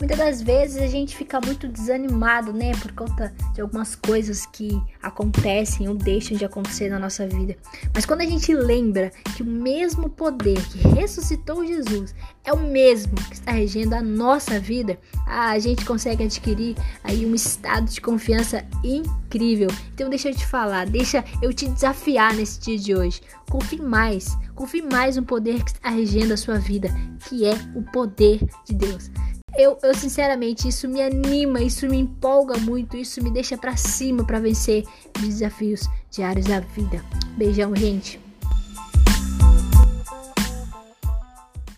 Muitas das vezes a gente fica muito desanimado, né, por conta de algumas coisas que acontecem ou deixam de acontecer na nossa vida. Mas quando a gente lembra que o mesmo poder que ressuscitou Jesus é o mesmo que está regendo a nossa vida, a gente consegue adquirir aí um estado de confiança incrível. Então deixa eu te falar, deixa eu te desafiar nesse dia de hoje. Confie mais, confie mais no poder que está regendo a sua vida, que é o poder de Deus. Eu, eu sinceramente, isso me anima, isso me empolga muito, isso me deixa para cima para vencer os desafios diários da vida. Beijão, gente.